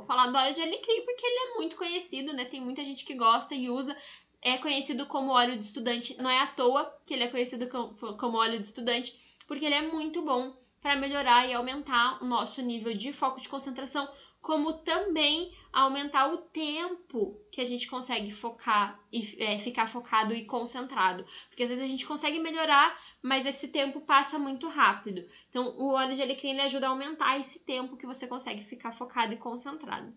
vou falar do óleo de alecrim porque ele é muito conhecido, né? Tem muita gente que gosta e usa. É conhecido como óleo de estudante. Não é à toa que ele é conhecido como óleo de estudante, porque ele é muito bom para melhorar e aumentar o nosso nível de foco de concentração, como também aumentar o tempo que a gente consegue focar e é, ficar focado e concentrado. Porque às vezes a gente consegue melhorar, mas esse tempo passa muito rápido. Então, o óleo de alecrim ajuda a aumentar esse tempo que você consegue ficar focado e concentrado.